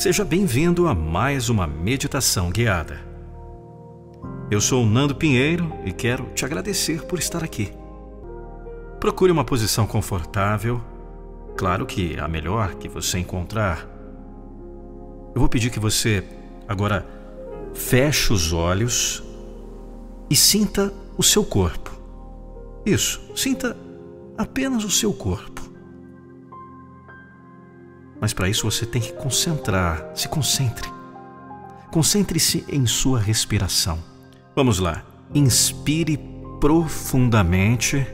Seja bem-vindo a mais uma meditação guiada. Eu sou Nando Pinheiro e quero te agradecer por estar aqui. Procure uma posição confortável, claro que a melhor que você encontrar. Eu vou pedir que você agora feche os olhos e sinta o seu corpo. Isso, sinta apenas o seu corpo. Mas para isso você tem que concentrar, se concentre. Concentre-se em sua respiração. Vamos lá. Inspire profundamente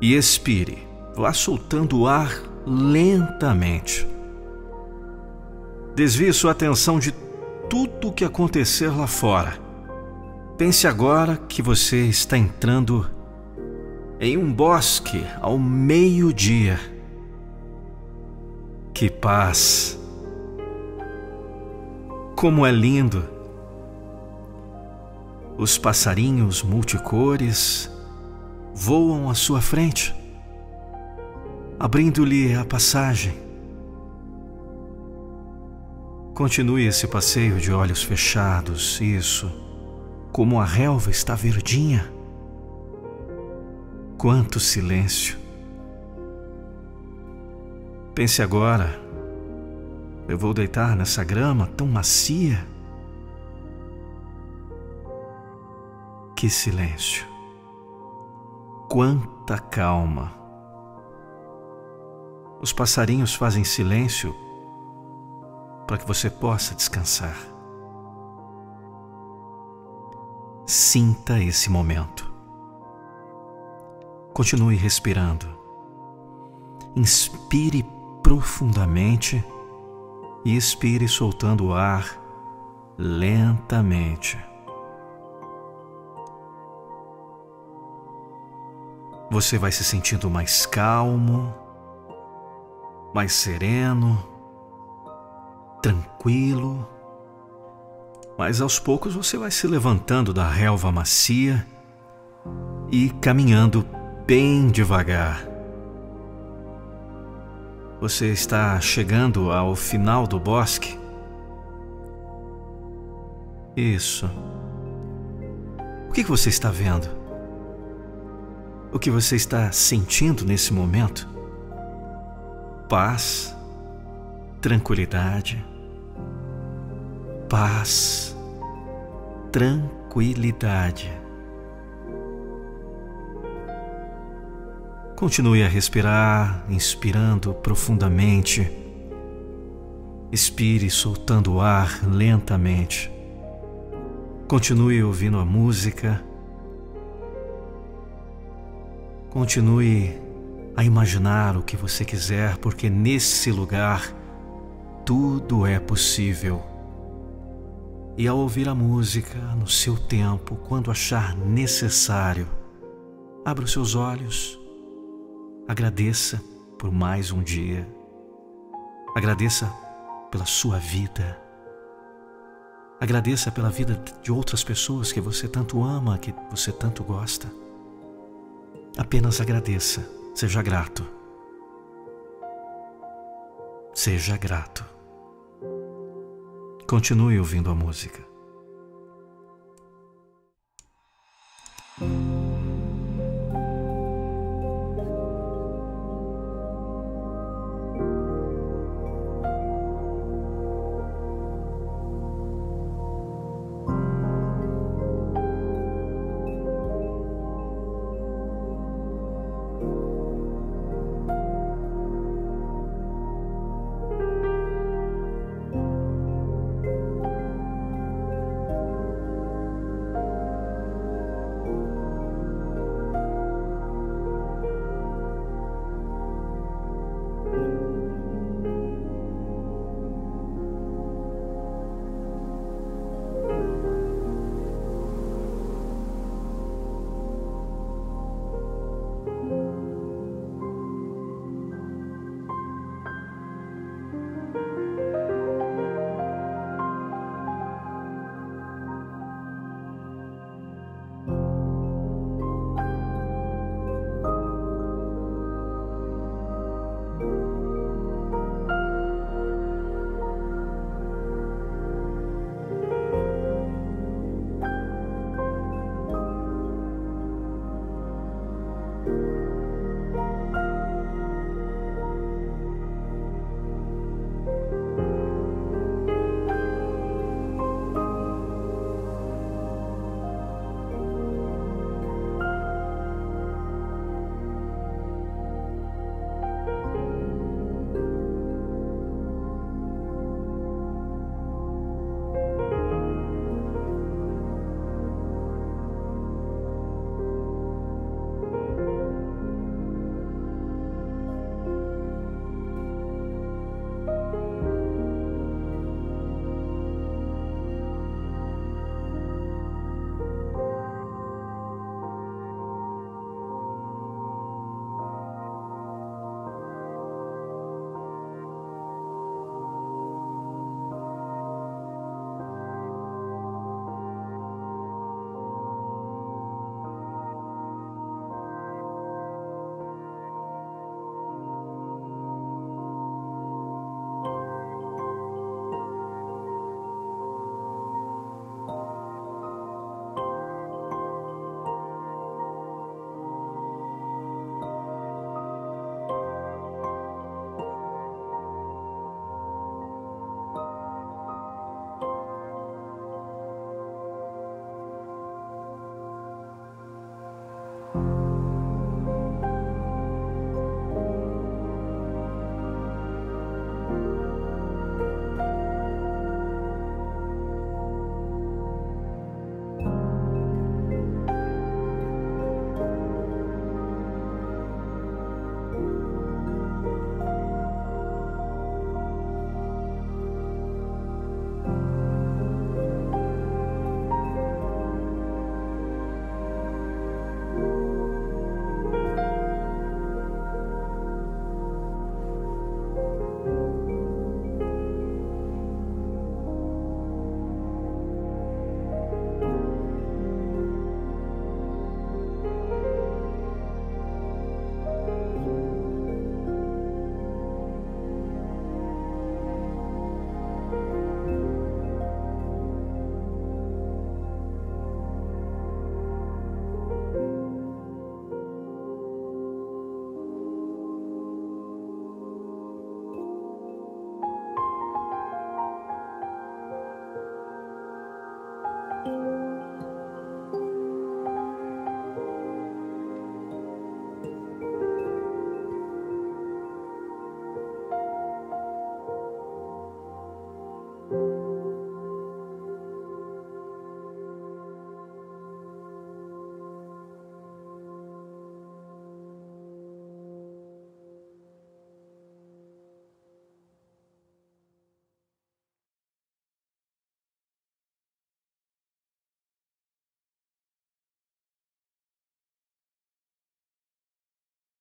e expire. Vá soltando o ar lentamente. Desvie sua atenção de tudo o que acontecer lá fora. Pense agora que você está entrando em um bosque ao meio-dia que paz! Como é lindo! Os passarinhos multicores voam à sua frente, abrindo-lhe a passagem. Continue esse passeio de olhos fechados, isso, como a relva está verdinha. Quanto silêncio! Pense agora, eu vou deitar nessa grama tão macia. Que silêncio, quanta calma. Os passarinhos fazem silêncio para que você possa descansar. Sinta esse momento. Continue respirando. Inspire profundamente e expire soltando o ar lentamente. Você vai se sentindo mais calmo, mais sereno, tranquilo, mas aos poucos você vai se levantando da relva macia e caminhando bem devagar você está chegando ao final do bosque? Isso. O que você está vendo? O que você está sentindo nesse momento? Paz, tranquilidade, paz, tranquilidade. Continue a respirar, inspirando profundamente. Expire soltando o ar lentamente. Continue ouvindo a música. Continue a imaginar o que você quiser, porque nesse lugar tudo é possível. E ao ouvir a música no seu tempo, quando achar necessário, abra os seus olhos Agradeça por mais um dia. Agradeça pela sua vida. Agradeça pela vida de outras pessoas que você tanto ama, que você tanto gosta. Apenas agradeça, seja grato. Seja grato. Continue ouvindo a música.